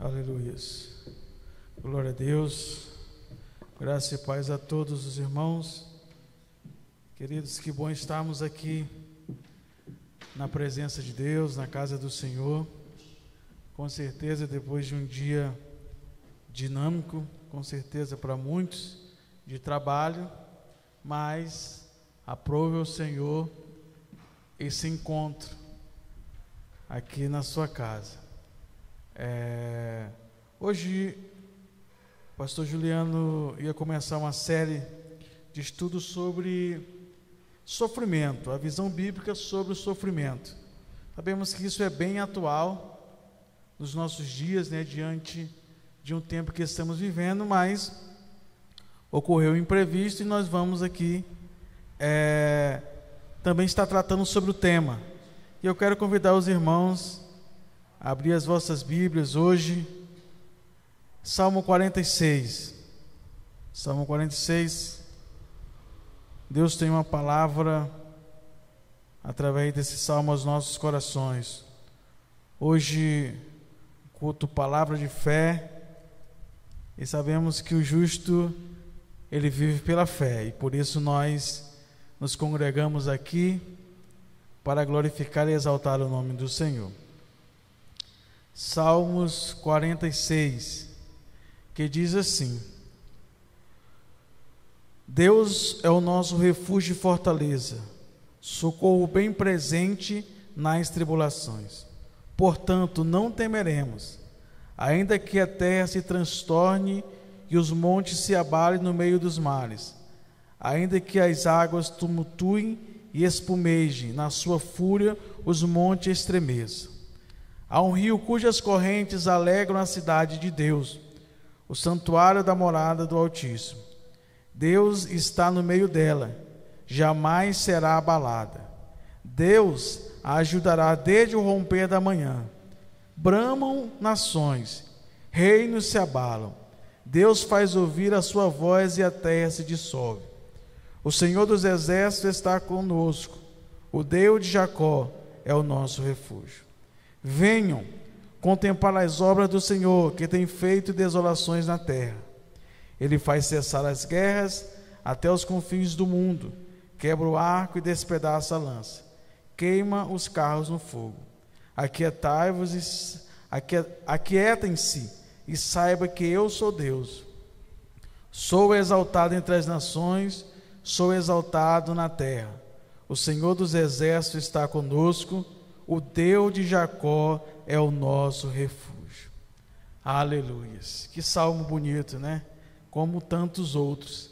Aleluia. Glória a Deus. Graça e paz a todos os irmãos. Queridos, que bom estarmos aqui na presença de Deus, na casa do Senhor. Com certeza, depois de um dia dinâmico, com certeza para muitos, de trabalho, mas aprove o Senhor esse encontro aqui na sua casa. É, hoje, o pastor Juliano ia começar uma série de estudos sobre Sofrimento, a visão bíblica sobre o sofrimento. Sabemos que isso é bem atual nos nossos dias, né, diante de um tempo que estamos vivendo, mas ocorreu um imprevisto e nós vamos aqui é, também estar tratando sobre o tema. E eu quero convidar os irmãos abrir as vossas Bíblias hoje, Salmo 46. Salmo 46. Deus tem uma palavra através desse salmo aos nossos corações. Hoje, culto palavra de fé, e sabemos que o justo ele vive pela fé, e por isso nós nos congregamos aqui para glorificar e exaltar o nome do Senhor. Salmos 46, que diz assim: Deus é o nosso refúgio e fortaleza, socorro bem presente nas tribulações. Portanto, não temeremos, ainda que a terra se transtorne e os montes se abalem no meio dos mares, ainda que as águas tumultuem e espumejem, na sua fúria os montes estremeçam. Há um rio cujas correntes alegram a cidade de Deus, o santuário da morada do Altíssimo. Deus está no meio dela, jamais será abalada. Deus a ajudará desde o romper da manhã. Bramam nações, reinos se abalam. Deus faz ouvir a sua voz e a terra se dissolve. O Senhor dos exércitos está conosco. O Deus de Jacó é o nosso refúgio. Venham contemplar as obras do Senhor, que tem feito desolações na terra. Ele faz cessar as guerras até os confins do mundo, quebra o arco e despedaça a lança, queima os carros no fogo. Aquietai-vos aquietem-se e saiba que eu sou Deus. Sou exaltado entre as nações, sou exaltado na terra. O Senhor dos exércitos está conosco, o Deus de Jacó é o nosso refúgio. Aleluias. Que salmo bonito, né? como tantos outros.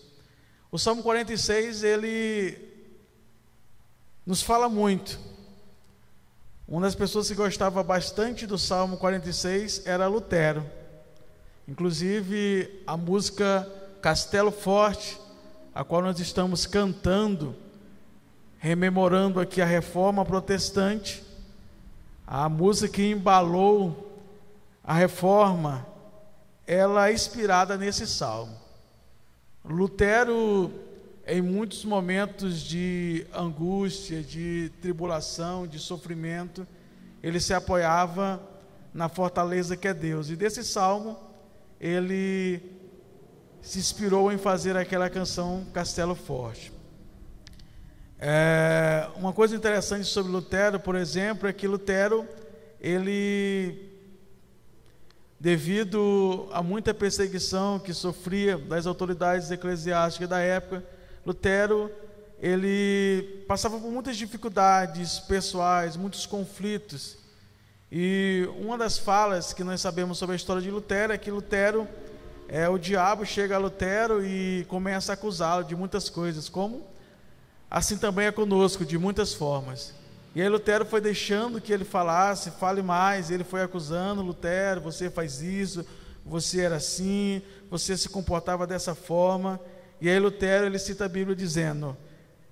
O Salmo 46, ele nos fala muito. Uma das pessoas que gostava bastante do Salmo 46 era Lutero. Inclusive, a música Castelo Forte, a qual nós estamos cantando, rememorando aqui a reforma protestante, a música que embalou a reforma ela é inspirada nesse salmo. Lutero, em muitos momentos de angústia, de tribulação, de sofrimento, ele se apoiava na fortaleza que é Deus. E desse salmo, ele se inspirou em fazer aquela canção Castelo Forte. É, uma coisa interessante sobre Lutero, por exemplo, é que Lutero ele devido a muita perseguição que sofria das autoridades eclesiásticas da época, Lutero ele passava por muitas dificuldades pessoais, muitos conflitos. E uma das falas que nós sabemos sobre a história de Lutero é que Lutero, é, o diabo chega a Lutero e começa a acusá-lo de muitas coisas, como assim também é conosco, de muitas formas. E aí Lutero foi deixando que ele falasse, fale mais, ele foi acusando Lutero, você faz isso, você era assim, você se comportava dessa forma. E aí Lutero ele cita a Bíblia dizendo: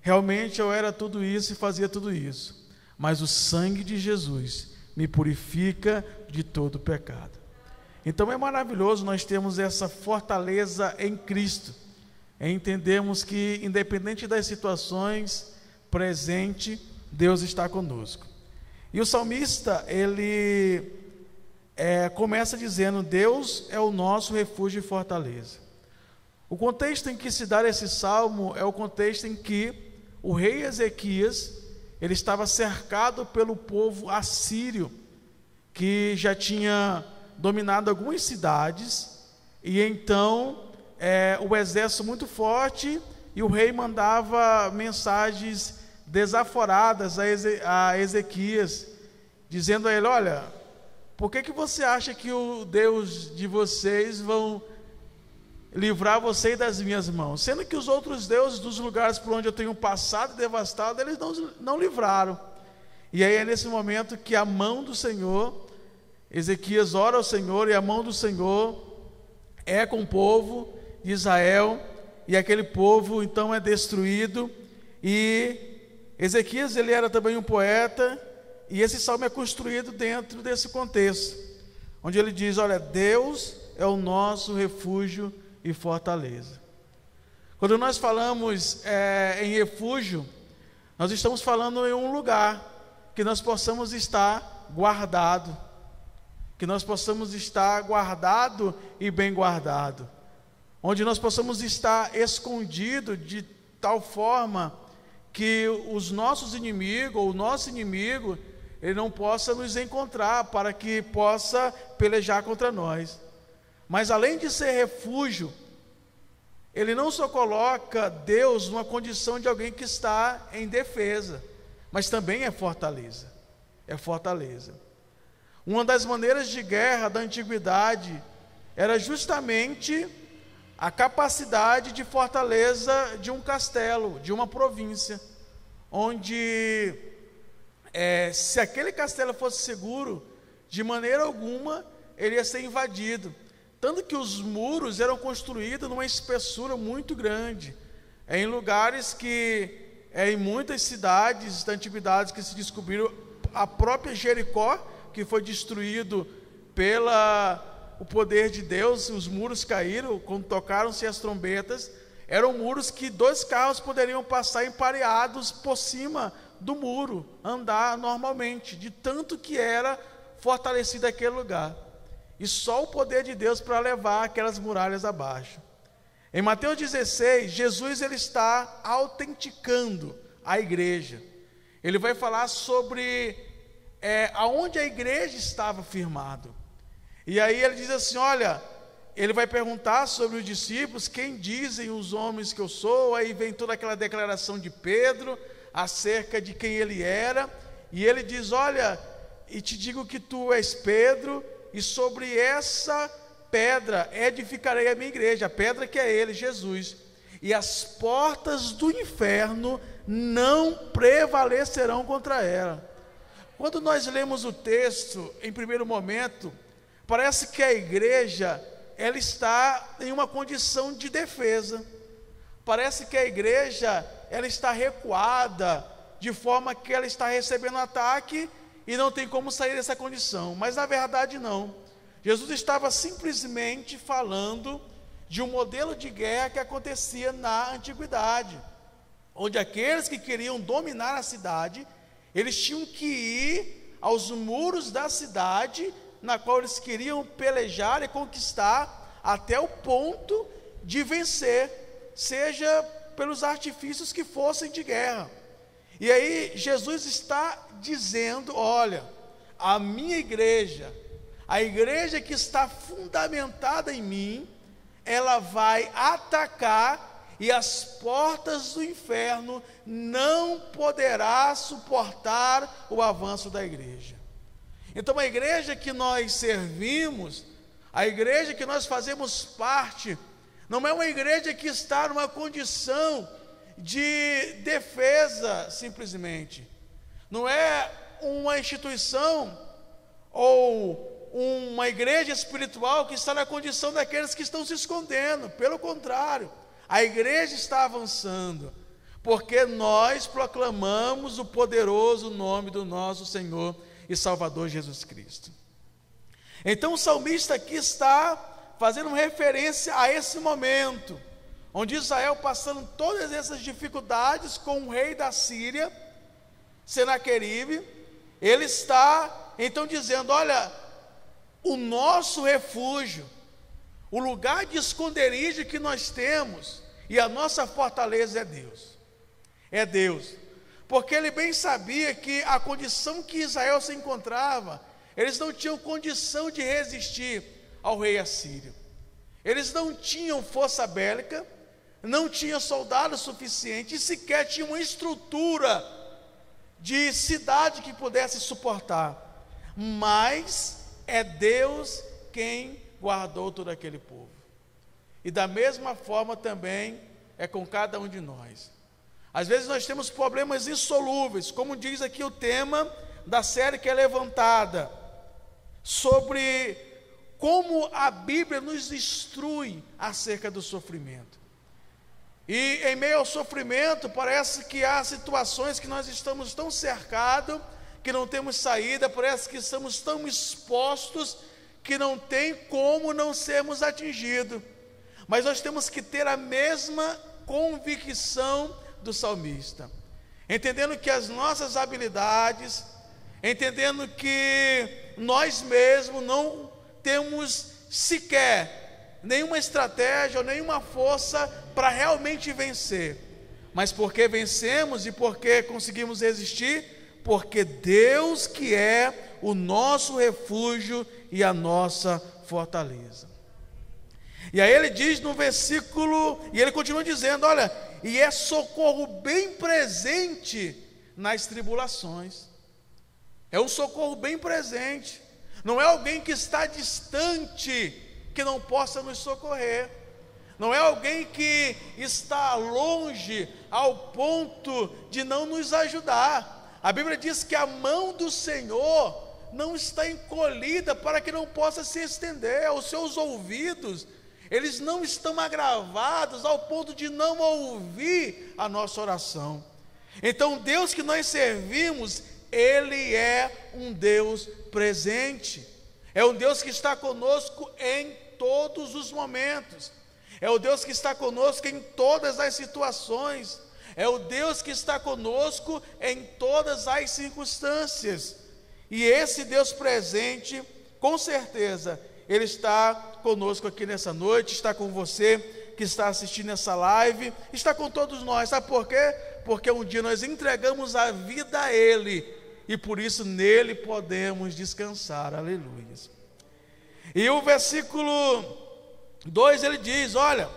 Realmente eu era tudo isso e fazia tudo isso, mas o sangue de Jesus me purifica de todo pecado. Então é maravilhoso nós termos essa fortaleza em Cristo, em entendermos que independente das situações presente Deus está conosco. E o salmista, ele é, começa dizendo: Deus é o nosso refúgio e fortaleza. O contexto em que se dá esse salmo é o contexto em que o rei Ezequias ele estava cercado pelo povo assírio que já tinha dominado algumas cidades e então é, o exército muito forte e o rei mandava mensagens desaforadas a, Eze, a Ezequias, dizendo a ele: Olha, por que, que você acha que o Deus de vocês vão livrar você das minhas mãos? Sendo que os outros deuses dos lugares por onde eu tenho passado e devastado, eles não, não livraram. E aí é nesse momento que a mão do Senhor, Ezequias ora ao Senhor e a mão do Senhor é com o povo de Israel e aquele povo então é destruído e Ezequias ele era também um poeta e esse salmo é construído dentro desse contexto, onde ele diz: olha, Deus é o nosso refúgio e fortaleza. Quando nós falamos é, em refúgio, nós estamos falando em um lugar que nós possamos estar guardado, que nós possamos estar guardado e bem guardado, onde nós possamos estar escondido de tal forma que os nossos inimigos, ou o nosso inimigo, ele não possa nos encontrar para que possa pelejar contra nós. Mas além de ser refúgio, ele não só coloca Deus numa condição de alguém que está em defesa, mas também é fortaleza. É fortaleza. Uma das maneiras de guerra da antiguidade era justamente a capacidade de fortaleza de um castelo, de uma província, onde é, se aquele castelo fosse seguro, de maneira alguma ele ia ser invadido. Tanto que os muros eram construídos numa espessura muito grande, é, em lugares que, é, em muitas cidades da antiguidade que se descobriram, a própria Jericó, que foi destruído pela o poder de Deus, os muros caíram, quando tocaram-se as trombetas, eram muros que dois carros poderiam passar empareados por cima do muro, andar normalmente, de tanto que era fortalecido aquele lugar. E só o poder de Deus para levar aquelas muralhas abaixo. Em Mateus 16, Jesus ele está autenticando a igreja. Ele vai falar sobre é, aonde a igreja estava firmado. E aí ele diz assim: olha, ele vai perguntar sobre os discípulos, quem dizem os homens que eu sou? Aí vem toda aquela declaração de Pedro acerca de quem ele era, e ele diz: Olha, e te digo que tu és Pedro, e sobre essa pedra edificarei a minha igreja, a pedra que é ele, Jesus, e as portas do inferno não prevalecerão contra ela. Quando nós lemos o texto, em primeiro momento, parece que a igreja ela está em uma condição de defesa. Parece que a igreja ela está recuada, de forma que ela está recebendo ataque e não tem como sair dessa condição. Mas na verdade não. Jesus estava simplesmente falando de um modelo de guerra que acontecia na antiguidade, onde aqueles que queriam dominar a cidade, eles tinham que ir aos muros da cidade na qual eles queriam pelejar e conquistar até o ponto de vencer, seja pelos artifícios que fossem de guerra. E aí Jesus está dizendo: olha, a minha igreja, a igreja que está fundamentada em mim, ela vai atacar e as portas do inferno não poderá suportar o avanço da igreja. Então, a igreja que nós servimos, a igreja que nós fazemos parte, não é uma igreja que está numa condição de defesa, simplesmente. Não é uma instituição ou uma igreja espiritual que está na condição daqueles que estão se escondendo. Pelo contrário, a igreja está avançando, porque nós proclamamos o poderoso nome do nosso Senhor e Salvador Jesus Cristo. Então o salmista aqui está fazendo referência a esse momento, onde Israel passando todas essas dificuldades com o rei da Síria, Senaqueribe, ele está então dizendo: Olha, o nosso refúgio, o lugar de esconderijo que nós temos, e a nossa fortaleza é Deus. É Deus. Porque ele bem sabia que a condição que Israel se encontrava, eles não tinham condição de resistir ao rei assírio. Eles não tinham força bélica, não tinham soldados suficientes, sequer tinham uma estrutura de cidade que pudesse suportar. Mas é Deus quem guardou todo aquele povo. E da mesma forma também é com cada um de nós. Às vezes nós temos problemas insolúveis, como diz aqui o tema da série que é levantada, sobre como a Bíblia nos instrui acerca do sofrimento. E em meio ao sofrimento, parece que há situações que nós estamos tão cercados que não temos saída, parece que estamos tão expostos que não tem como não sermos atingidos. Mas nós temos que ter a mesma convicção do salmista, entendendo que as nossas habilidades, entendendo que nós mesmos não temos sequer nenhuma estratégia ou nenhuma força para realmente vencer. Mas porque vencemos e porque conseguimos resistir? Porque Deus que é o nosso refúgio e a nossa fortaleza. E aí ele diz no versículo, e ele continua dizendo: olha, e é socorro bem presente nas tribulações. É um socorro bem presente. Não é alguém que está distante que não possa nos socorrer. Não é alguém que está longe ao ponto de não nos ajudar. A Bíblia diz que a mão do Senhor não está encolhida para que não possa se estender, os seus ouvidos eles não estão agravados ao ponto de não ouvir a nossa oração. Então, Deus que nós servimos, Ele é um Deus presente, é um Deus que está conosco em todos os momentos, é o Deus que está conosco em todas as situações, é o Deus que está conosco em todas as circunstâncias, e esse Deus presente, com certeza, Ele está conosco aqui nessa noite, está com você que está assistindo essa live, está com todos nós. Sabe por quê? Porque um dia nós entregamos a vida a Ele e por isso nele podemos descansar. Aleluia. E o versículo 2 ele diz: Olha,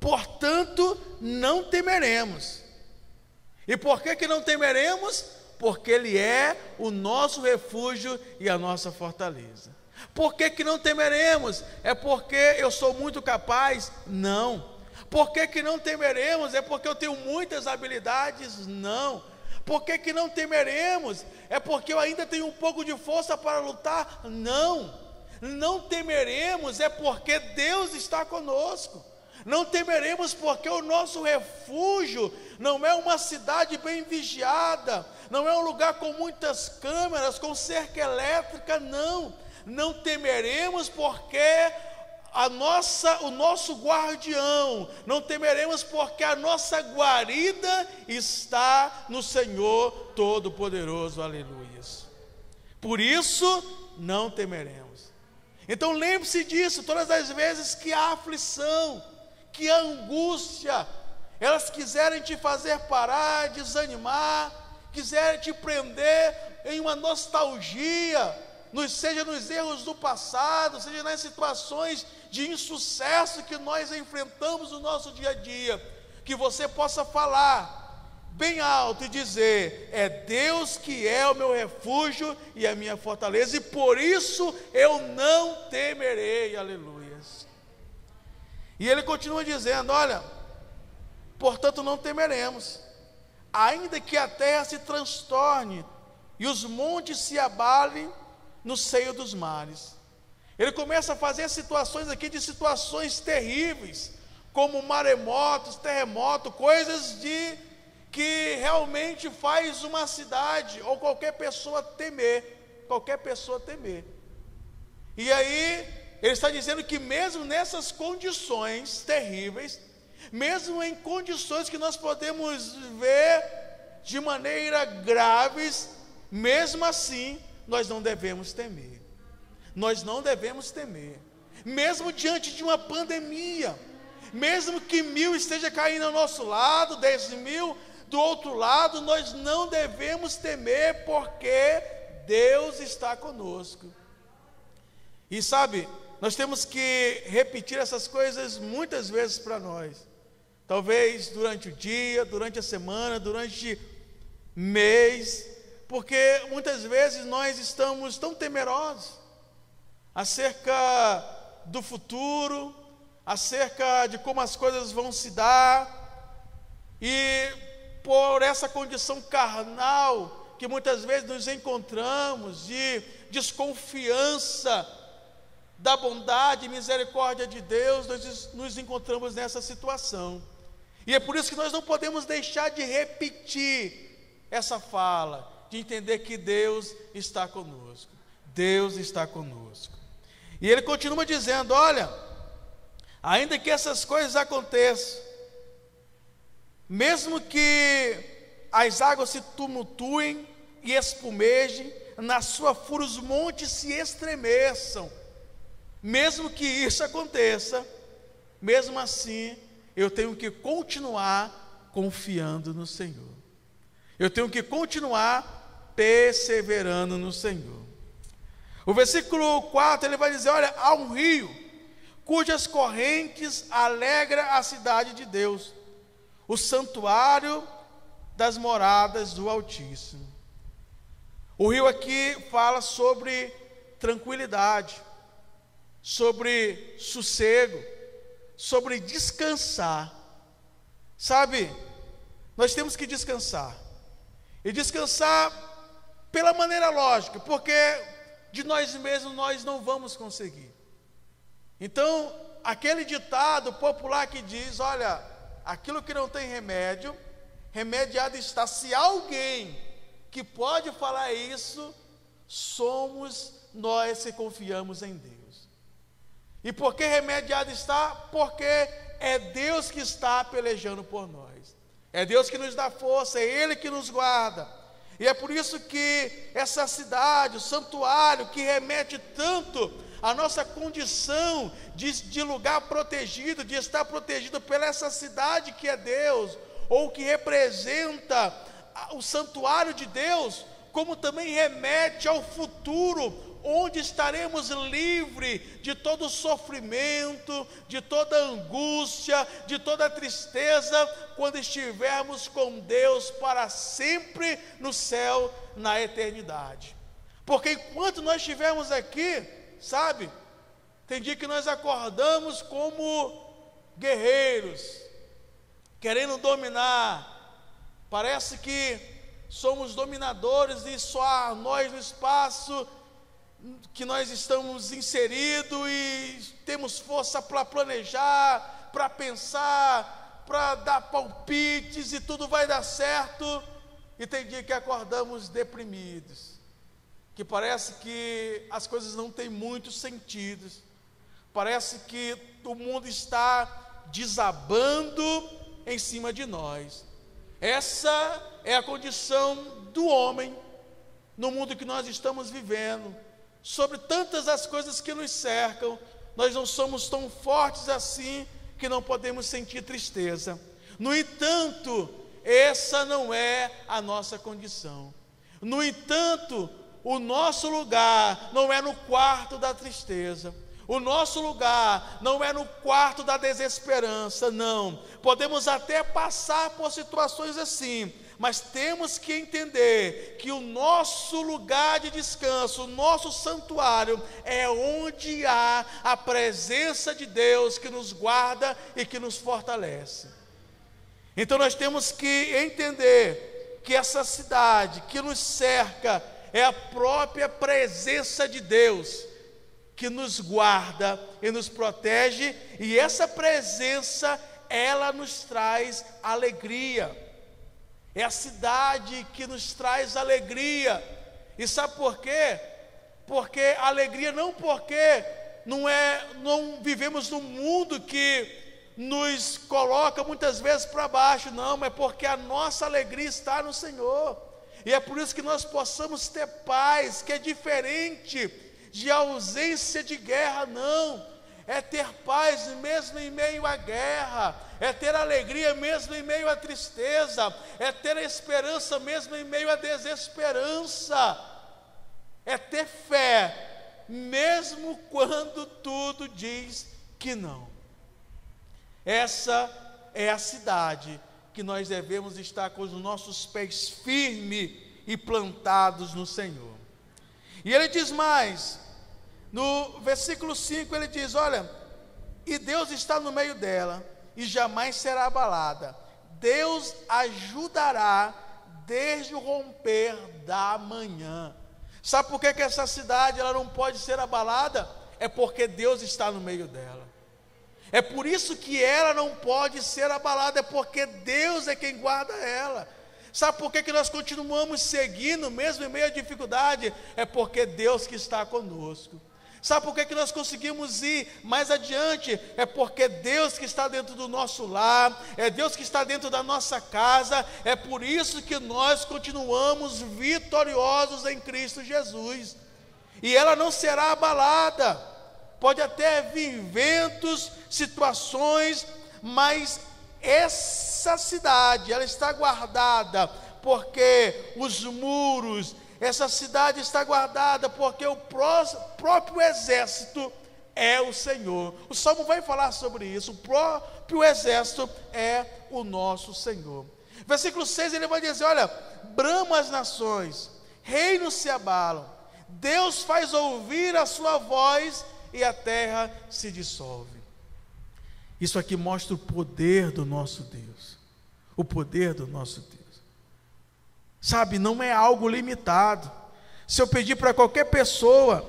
portanto não temeremos. E por que, que não temeremos? Porque Ele é o nosso refúgio e a nossa fortaleza. Por que, que não temeremos? É porque eu sou muito capaz? Não. Por que, que não temeremos? É porque eu tenho muitas habilidades? Não. Por que, que não temeremos? É porque eu ainda tenho um pouco de força para lutar? Não. Não temeremos, é porque Deus está conosco. Não temeremos porque o nosso refúgio não é uma cidade bem vigiada, não é um lugar com muitas câmeras, com cerca elétrica, não não temeremos porque a nossa, o nosso guardião, não temeremos porque a nossa guarida está no Senhor Todo-Poderoso, aleluia. Por isso, não temeremos. Então lembre-se disso, todas as vezes que há aflição, que há angústia, elas quiserem te fazer parar, desanimar, quiserem te prender em uma nostalgia, nos, seja nos erros do passado, seja nas situações de insucesso que nós enfrentamos no nosso dia a dia, que você possa falar bem alto e dizer: É Deus que é o meu refúgio e a minha fortaleza, e por isso eu não temerei, aleluias. E ele continua dizendo: Olha, portanto não temeremos, ainda que a terra se transtorne e os montes se abalem no seio dos mares. Ele começa a fazer situações aqui de situações terríveis, como maremotos, terremoto, coisas de que realmente faz uma cidade ou qualquer pessoa temer, qualquer pessoa temer. E aí ele está dizendo que mesmo nessas condições terríveis, mesmo em condições que nós podemos ver de maneira graves, mesmo assim nós não devemos temer. nós não devemos temer, mesmo diante de uma pandemia, mesmo que mil esteja caindo ao nosso lado, dez mil do outro lado, nós não devemos temer, porque Deus está conosco. E sabe, nós temos que repetir essas coisas muitas vezes para nós. Talvez durante o dia, durante a semana, durante mês, porque muitas vezes nós estamos tão temerosos acerca do futuro, acerca de como as coisas vão se dar, e por essa condição carnal que muitas vezes nos encontramos, de desconfiança da bondade e misericórdia de Deus, nós nos encontramos nessa situação. E é por isso que nós não podemos deixar de repetir essa fala, de entender que Deus está conosco. Deus está conosco. E ele continua dizendo: Olha, ainda que essas coisas aconteçam, mesmo que as águas se tumultuem e espumejem, na sua fúria os montes se estremeçam, mesmo que isso aconteça, mesmo assim, eu tenho que continuar confiando no Senhor. Eu tenho que continuar perseverando no Senhor. O versículo 4 ele vai dizer: Olha, há um rio cujas correntes alegra a cidade de Deus, o santuário das moradas do Altíssimo. O rio aqui fala sobre tranquilidade, sobre sossego, sobre descansar. Sabe, nós temos que descansar. E descansar pela maneira lógica, porque de nós mesmos nós não vamos conseguir. Então, aquele ditado popular que diz: olha, aquilo que não tem remédio, remediado está. Se alguém que pode falar isso, somos nós que confiamos em Deus. E por que remediado está? Porque é Deus que está pelejando por nós. É Deus que nos dá força, é Ele que nos guarda. E é por isso que essa cidade, o santuário, que remete tanto à nossa condição de, de lugar protegido, de estar protegido pela essa cidade que é Deus, ou que representa o santuário de Deus, como também remete ao futuro, onde estaremos livres de todo sofrimento, de toda angústia, de toda tristeza, quando estivermos com Deus para sempre no céu, na eternidade. Porque enquanto nós estivermos aqui, sabe, tem dia que nós acordamos como guerreiros, querendo dominar, parece que somos dominadores e só nós no espaço que nós estamos inseridos e temos força para planejar, para pensar, para dar palpites e tudo vai dar certo. E tem dia que acordamos deprimidos, que parece que as coisas não têm muito sentido, parece que o mundo está desabando em cima de nós. Essa é a condição do homem no mundo que nós estamos vivendo sobre tantas as coisas que nos cercam, nós não somos tão fortes assim que não podemos sentir tristeza. No entanto, essa não é a nossa condição. No entanto, o nosso lugar não é no quarto da tristeza. O nosso lugar não é no quarto da desesperança, não. Podemos até passar por situações assim, mas temos que entender que o nosso lugar de descanso, o nosso santuário, é onde há a presença de Deus que nos guarda e que nos fortalece. Então nós temos que entender que essa cidade que nos cerca é a própria presença de Deus que nos guarda e nos protege, e essa presença ela nos traz alegria. É a cidade que nos traz alegria. E sabe por quê? Porque alegria não porque não é, não vivemos num mundo que nos coloca muitas vezes para baixo, não, mas porque a nossa alegria está no Senhor. E é por isso que nós possamos ter paz, que é diferente de ausência de guerra, não. É ter paz mesmo em meio à guerra, é ter alegria mesmo em meio à tristeza, é ter esperança mesmo em meio à desesperança, é ter fé, mesmo quando tudo diz que não. Essa é a cidade que nós devemos estar com os nossos pés firmes e plantados no Senhor. E ele diz mais, no versículo 5 ele diz: Olha, e Deus está no meio dela e jamais será abalada. Deus ajudará desde o romper da manhã. Sabe por que, que essa cidade ela não pode ser abalada? É porque Deus está no meio dela. É por isso que ela não pode ser abalada, é porque Deus é quem guarda ela. Sabe por que, que nós continuamos seguindo, mesmo em meio à dificuldade? É porque Deus que está conosco. Sabe por que, que nós conseguimos ir mais adiante? É porque Deus que está dentro do nosso lar, é Deus que está dentro da nossa casa, é por isso que nós continuamos vitoriosos em Cristo Jesus. E ela não será abalada. Pode até vir ventos, situações, mas essa cidade, ela está guardada porque os muros essa cidade está guardada porque o próprio exército é o Senhor. O salmo vai falar sobre isso. O próprio exército é o nosso Senhor. Versículo 6 ele vai dizer: Olha, brama as nações, reinos se abalam, Deus faz ouvir a sua voz e a terra se dissolve. Isso aqui mostra o poder do nosso Deus. O poder do nosso Deus. Sabe, não é algo limitado. Se eu pedir para qualquer pessoa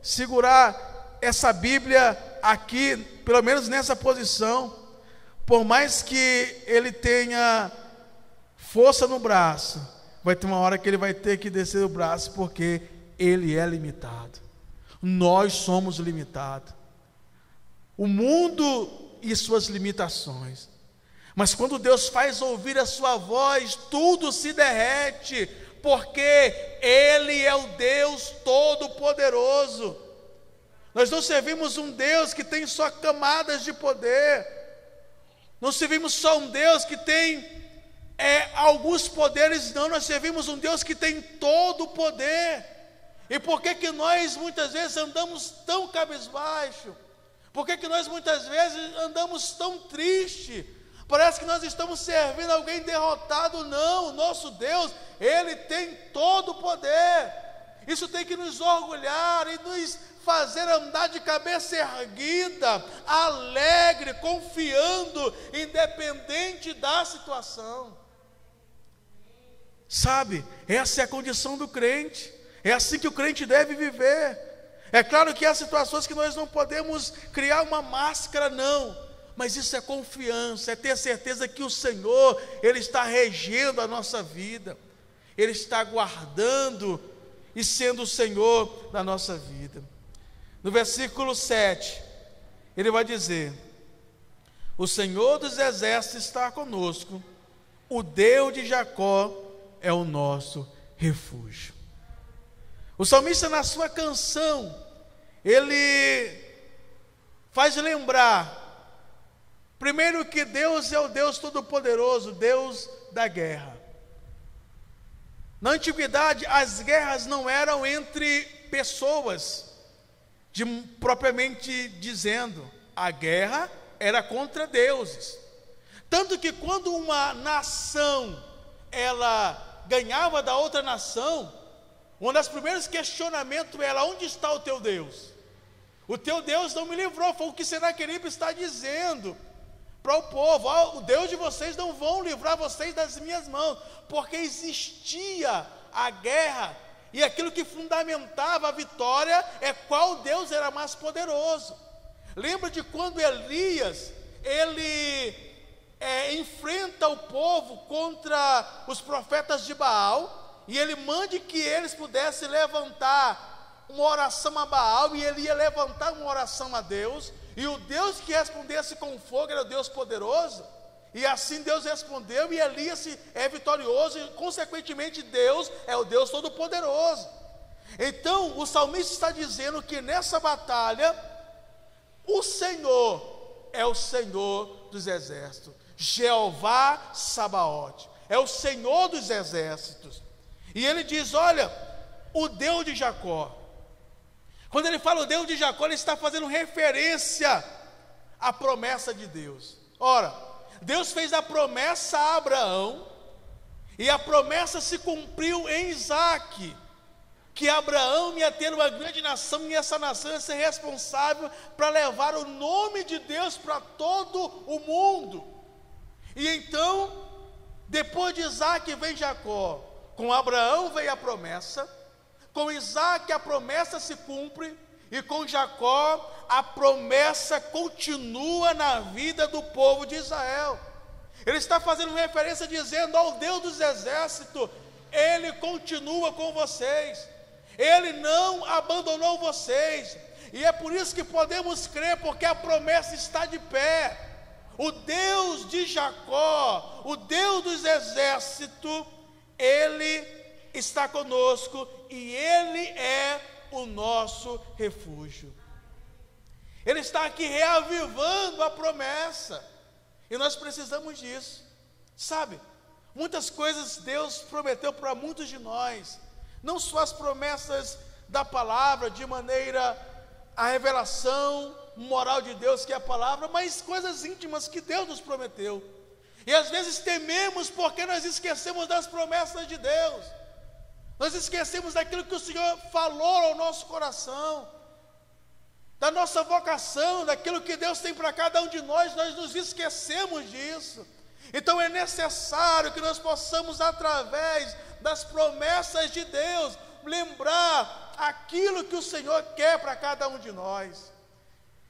segurar essa Bíblia aqui, pelo menos nessa posição, por mais que ele tenha força no braço, vai ter uma hora que ele vai ter que descer o braço, porque ele é limitado. Nós somos limitados. O mundo e suas limitações. Mas quando Deus faz ouvir a sua voz, tudo se derrete, porque Ele é o Deus Todo-Poderoso. Nós não servimos um Deus que tem só camadas de poder, não servimos só um Deus que tem é, alguns poderes, não, nós servimos um Deus que tem todo o poder. E por que, que nós muitas vezes andamos tão cabisbaixo? Por que, que nós muitas vezes andamos tão tristes? Parece que nós estamos servindo alguém derrotado. Não, o nosso Deus, Ele tem todo o poder. Isso tem que nos orgulhar e nos fazer andar de cabeça erguida, alegre, confiando, independente da situação. Sabe, essa é a condição do crente, é assim que o crente deve viver. É claro que há situações que nós não podemos criar uma máscara, não mas isso é confiança, é ter certeza que o Senhor, Ele está regendo a nossa vida, Ele está guardando e sendo o Senhor da nossa vida. No versículo 7, ele vai dizer: O Senhor dos exércitos está conosco, o Deus de Jacó é o nosso refúgio. O salmista, na sua canção, ele faz lembrar Primeiro, que Deus é o Deus Todo-Poderoso, Deus da guerra. Na antiguidade, as guerras não eram entre pessoas, de, propriamente dizendo, a guerra era contra deuses. Tanto que quando uma nação ela ganhava da outra nação, um dos primeiros questionamentos era: onde está o teu Deus? O teu Deus não me livrou, foi o que Senaqueribe está dizendo para o povo: oh, o Deus de vocês não vão livrar vocês das minhas mãos, porque existia a guerra e aquilo que fundamentava a vitória é qual Deus era mais poderoso. Lembra de quando Elias ele é, enfrenta o povo contra os profetas de Baal e ele mande que eles pudessem levantar uma oração a Baal e ele ia levantar uma oração a Deus e o Deus que respondesse com fogo era o Deus poderoso. E assim Deus respondeu, e Elias é vitorioso, e consequentemente Deus é o Deus todo-poderoso. Então, o salmista está dizendo que nessa batalha, o Senhor é o Senhor dos exércitos. Jeová Sabaote é o Senhor dos exércitos. E ele diz: Olha, o Deus de Jacó. Quando ele fala o Deus de Jacó, ele está fazendo referência à promessa de Deus. Ora, Deus fez a promessa a Abraão, e a promessa se cumpriu em Isaac que Abraão ia ter uma grande nação e essa nação ia ser responsável para levar o nome de Deus para todo o mundo. E então, depois de Isaac vem Jacó, com Abraão veio a promessa, com Isaac a promessa se cumpre, e com Jacó a promessa continua na vida do povo de Israel. Ele está fazendo referência dizendo ao Deus dos exércitos, ele continua com vocês. Ele não abandonou vocês. E é por isso que podemos crer, porque a promessa está de pé. O Deus de Jacó, o Deus dos exércitos, Ele está conosco e Ele é o nosso refúgio. Ele está aqui reavivando a promessa, e nós precisamos disso, sabe? Muitas coisas Deus prometeu para muitos de nós, não só as promessas da palavra, de maneira a revelação moral de Deus, que é a palavra, mas coisas íntimas que Deus nos prometeu. E às vezes tememos porque nós esquecemos das promessas de Deus, nós esquecemos daquilo que o Senhor falou ao nosso coração, da nossa vocação, daquilo que Deus tem para cada um de nós, nós nos esquecemos disso. Então é necessário que nós possamos, através das promessas de Deus, lembrar aquilo que o Senhor quer para cada um de nós.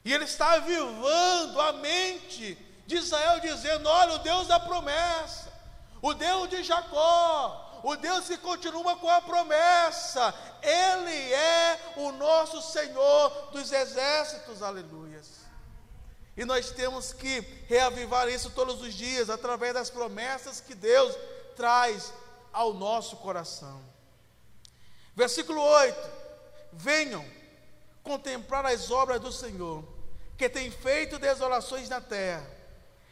E Ele está avivando a mente de Israel, dizendo: Olha, o Deus da promessa, o Deus de Jacó, o Deus que continua com a promessa, Ele é o nosso Senhor dos exércitos, aleluias. E nós temos que reavivar isso todos os dias, através das promessas que Deus traz ao nosso coração. Versículo 8: Venham contemplar as obras do Senhor, que tem feito desolações na terra.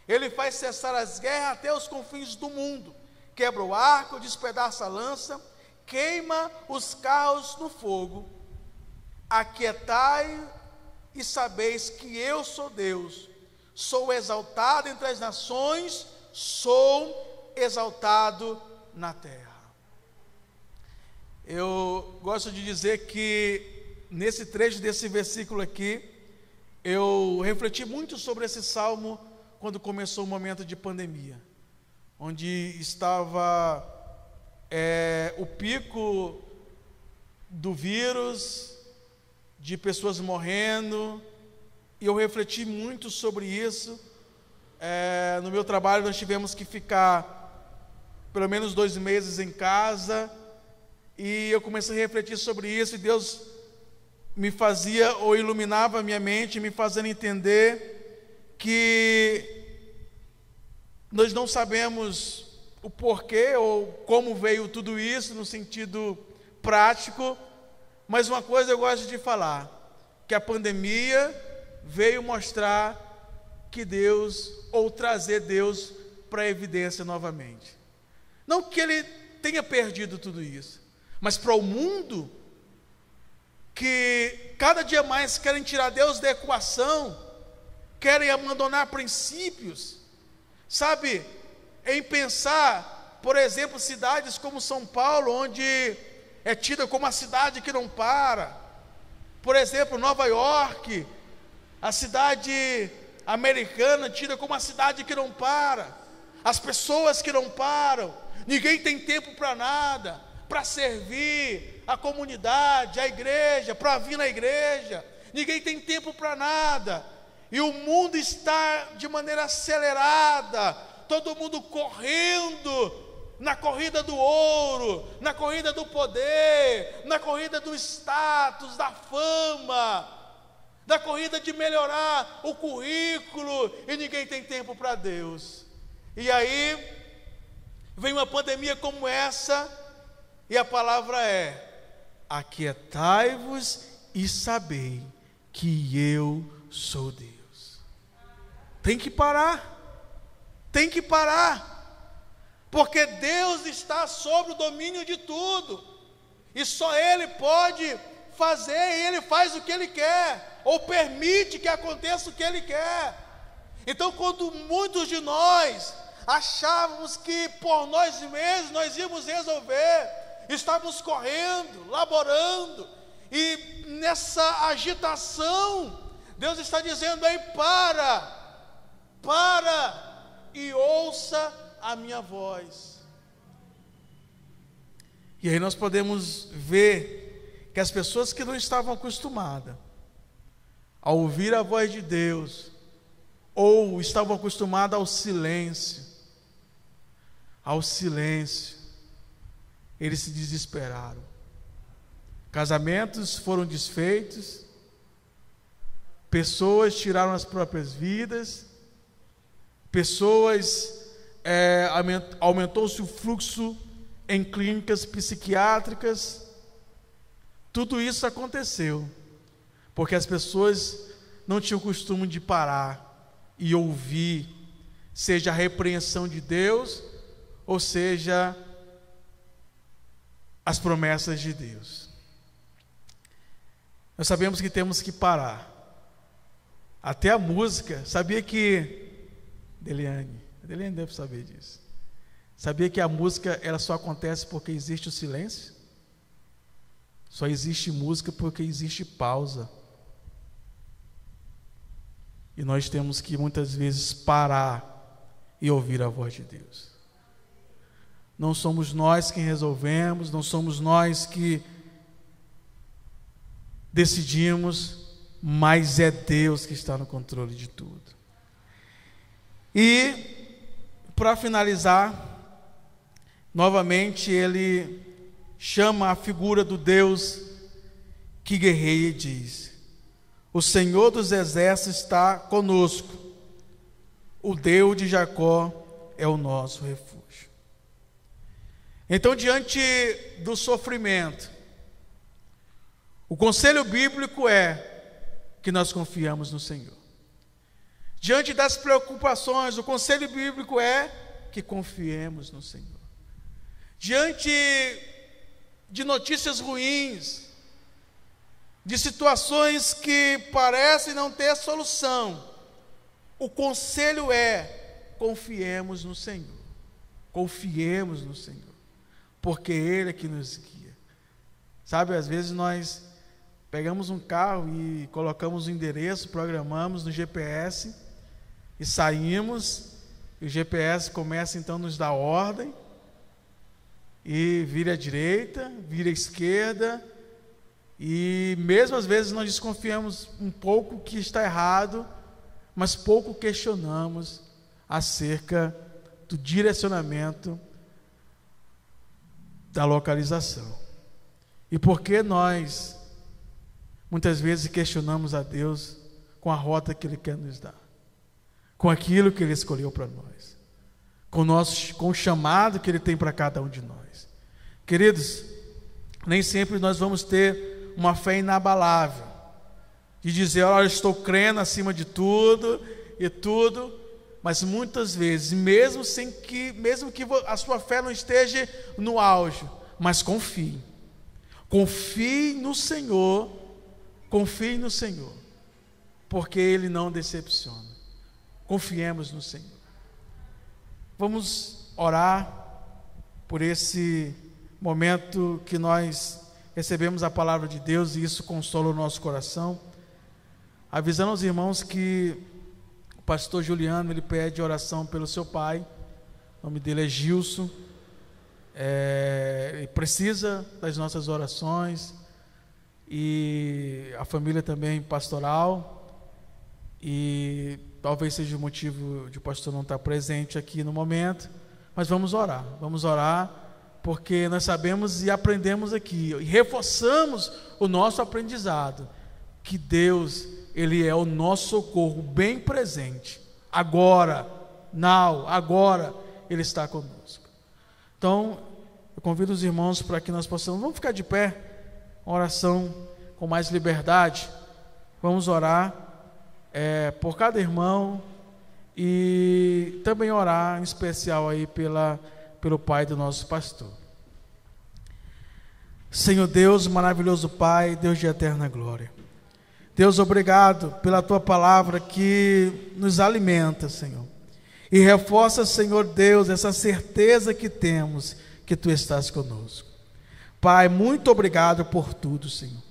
Ele faz cessar as guerras até os confins do mundo, quebra o arco, despedaça a lança, queima os carros no fogo. Aquietai e sabeis que eu sou Deus, sou exaltado entre as nações, sou exaltado na terra. Eu gosto de dizer que nesse trecho desse versículo aqui, eu refleti muito sobre esse salmo quando começou o momento de pandemia, onde estava é, o pico do vírus, de pessoas morrendo, e eu refleti muito sobre isso. É, no meu trabalho, nós tivemos que ficar pelo menos dois meses em casa, e eu comecei a refletir sobre isso, e Deus me fazia ou iluminava a minha mente, me fazendo entender que nós não sabemos o porquê ou como veio tudo isso no sentido prático, mas uma coisa eu gosto de falar, que a pandemia veio mostrar que Deus, ou trazer Deus para a evidência novamente. Não que ele tenha perdido tudo isso, mas para o mundo que cada dia mais querem tirar Deus da equação, querem abandonar princípios, sabe? Em pensar, por exemplo, cidades como São Paulo, onde é tida como a cidade que não para. Por exemplo, Nova York, a cidade americana tida como a cidade que não para. As pessoas que não param, ninguém tem tempo para nada, para servir a comunidade, a igreja, para vir na igreja, ninguém tem tempo para nada, e o mundo está de maneira acelerada, todo mundo correndo na corrida do ouro, na corrida do poder, na corrida do status, da fama, da corrida de melhorar o currículo, e ninguém tem tempo para Deus. E aí, Vem uma pandemia como essa, e a palavra é aquietai-vos e sabei que eu sou Deus. Tem que parar, tem que parar, porque Deus está sobre o domínio de tudo, e só Ele pode fazer, e Ele faz o que Ele quer, ou permite que aconteça o que Ele quer. Então, quando muitos de nós achávamos que por nós mesmos nós íamos resolver, estávamos correndo, laborando, e nessa agitação, Deus está dizendo aí: para, para e ouça a minha voz. E aí nós podemos ver que as pessoas que não estavam acostumadas a ouvir a voz de Deus, ou estavam acostumadas ao silêncio, ao silêncio, eles se desesperaram. Casamentos foram desfeitos, pessoas tiraram as próprias vidas, pessoas, é, aumentou-se o fluxo em clínicas psiquiátricas, tudo isso aconteceu, porque as pessoas não tinham costume de parar e ouvir, seja a repreensão de Deus, ou seja, as promessas de Deus. Nós sabemos que temos que parar. Até a música, sabia que Deliane, Deliane deve saber disso. Sabia que a música ela só acontece porque existe o silêncio? Só existe música porque existe pausa. E nós temos que muitas vezes parar e ouvir a voz de Deus. Não somos nós quem resolvemos, não somos nós que decidimos, mas é Deus que está no controle de tudo. E, para finalizar, novamente ele chama a figura do Deus que guerreia e diz: o Senhor dos exércitos está conosco. O Deus de Jacó é o nosso refúgio. Então, diante do sofrimento, o conselho bíblico é que nós confiamos no Senhor. Diante das preocupações, o conselho bíblico é que confiemos no Senhor. Diante de notícias ruins, de situações que parecem não ter solução, o conselho é: confiemos no Senhor. Confiemos no Senhor, porque Ele é que nos guia. Sabe, às vezes nós pegamos um carro e colocamos o endereço, programamos no GPS e saímos, e o GPS começa então a nos dar ordem, e vira à direita, vira à esquerda, e mesmo às vezes nós desconfiamos um pouco que está errado, mas pouco questionamos acerca do direcionamento da localização. E por que nós muitas vezes questionamos a Deus com a rota que Ele quer nos dar, com aquilo que Ele escolheu para nós, com o, nosso, com o chamado que Ele tem para cada um de nós. Queridos, nem sempre nós vamos ter uma fé inabalável, de dizer, olha, estou crendo acima de tudo e tudo, mas muitas vezes, mesmo sem que, mesmo que a sua fé não esteja no auge, mas confie. Confie no Senhor, confie no Senhor, porque Ele não decepciona. Confiemos no Senhor. Vamos orar por esse momento que nós recebemos a palavra de Deus e isso consola o nosso coração. Avisando aos irmãos que o pastor Juliano ele pede oração pelo seu pai, o nome dele é Gilson, é, precisa das nossas orações e a família também pastoral e talvez seja o motivo de o pastor não estar presente aqui no momento, mas vamos orar, vamos orar porque nós sabemos e aprendemos aqui, e reforçamos o nosso aprendizado, que Deus, Ele é o nosso socorro bem presente, agora, now, agora, Ele está conosco. Então, eu convido os irmãos para que nós possamos, vamos ficar de pé, uma oração com mais liberdade. Vamos orar é, por cada irmão e também orar em especial aí pela, pelo pai do nosso pastor. Senhor Deus, maravilhoso Pai, Deus de eterna glória. Deus, obrigado pela tua palavra que nos alimenta, Senhor. E reforça, Senhor Deus, essa certeza que temos que tu estás conosco. Pai, muito obrigado por tudo, Senhor.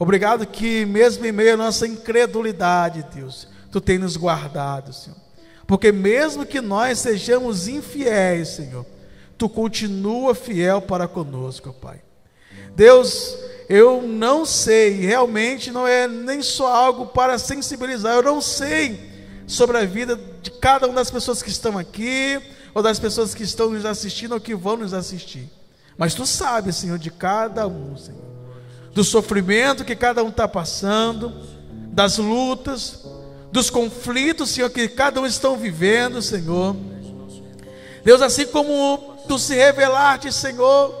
Obrigado que, mesmo em meio à nossa incredulidade, Deus, tu tem nos guardado, Senhor. Porque, mesmo que nós sejamos infiéis, Senhor, tu continua fiel para conosco, Pai. Deus, eu não sei, realmente não é nem só algo para sensibilizar, eu não sei sobre a vida de cada uma das pessoas que estão aqui, ou das pessoas que estão nos assistindo ou que vão nos assistir. Mas tu sabes, Senhor, de cada um, Senhor, do sofrimento que cada um está passando, das lutas, dos conflitos, Senhor, que cada um estão vivendo, Senhor. Deus, assim como tu se revelaste, Senhor,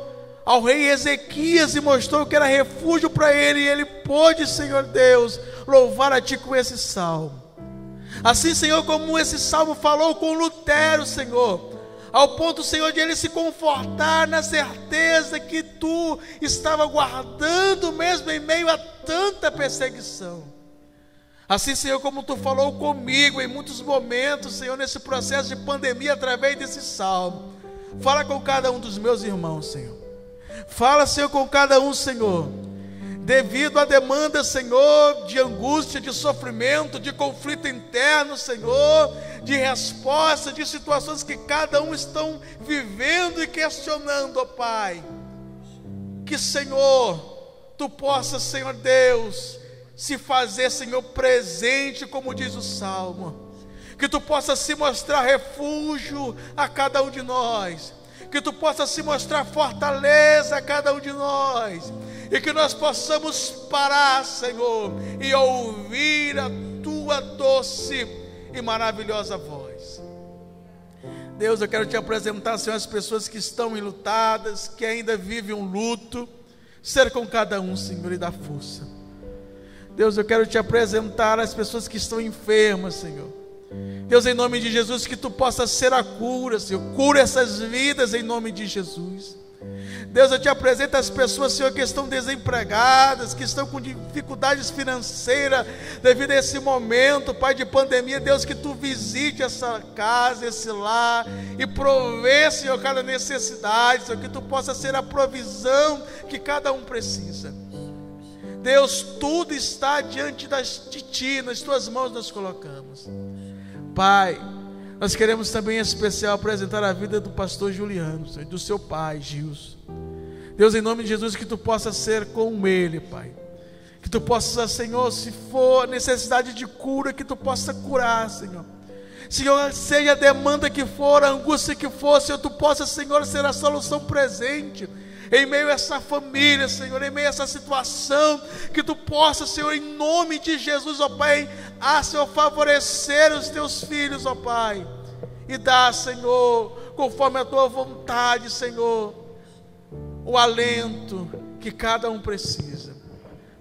ao rei Ezequias e mostrou que era refúgio para ele, e ele pôde, Senhor Deus, louvar a Ti com esse salmo. Assim, Senhor, como esse salmo falou com Lutero, Senhor, ao ponto, Senhor, de ele se confortar na certeza que Tu estava guardando mesmo em meio a tanta perseguição. Assim, Senhor, como Tu falou comigo em muitos momentos, Senhor, nesse processo de pandemia, através desse salmo, fala com cada um dos meus irmãos, Senhor. Fala, Senhor, com cada um, Senhor. Devido à demanda, Senhor, de angústia, de sofrimento, de conflito interno, Senhor, de resposta, de situações que cada um estão vivendo e questionando, ó Pai. Que, Senhor, Tu possa, Senhor Deus, se fazer, Senhor, presente, como diz o Salmo. Que Tu possa se mostrar refúgio a cada um de nós que tu possa se mostrar fortaleza a cada um de nós, e que nós possamos parar, Senhor, e ouvir a tua doce e maravilhosa voz. Deus, eu quero te apresentar, Senhor, as pessoas que estão enlutadas, que ainda vivem um luto, ser com cada um, Senhor, e dar força. Deus, eu quero te apresentar as pessoas que estão enfermas, Senhor Deus, em nome de Jesus, que tu possa ser a cura, Senhor. Cura essas vidas em nome de Jesus. Deus, eu te apresento as pessoas, Senhor, que estão desempregadas, que estão com dificuldades financeiras devido a esse momento, Pai, de pandemia. Deus, que tu visite essa casa, esse lar e provê, Senhor, cada necessidade, Senhor, que tu possa ser a provisão que cada um precisa. Deus, tudo está diante das, de ti, nas tuas mãos nós colocamos. Pai, nós queremos também em especial apresentar a vida do pastor Juliano, do seu pai, Gilson. Deus, em nome de Jesus, que tu possa ser com ele, Pai. Que tu possa, Senhor, se for necessidade de cura, que tu possa curar, Senhor. Senhor, seja a demanda que for, a angústia que for, Senhor, tu possa, Senhor, ser a solução presente em meio a essa família, Senhor, em meio a essa situação, que tu possa, Senhor, em nome de Jesus, ó Pai, a Senhor favorecer os teus filhos, ó Pai, e dar, Senhor, conforme a tua vontade, Senhor, o alento que cada um precisa.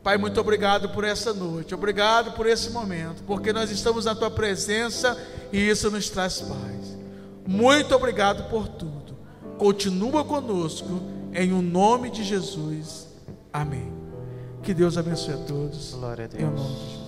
Pai, muito obrigado por essa noite, obrigado por esse momento, porque nós estamos na tua presença e isso nos traz paz. Muito obrigado por tudo. Continua conosco em o nome de Jesus. Amém. Que Deus abençoe a todos. Glória a Deus.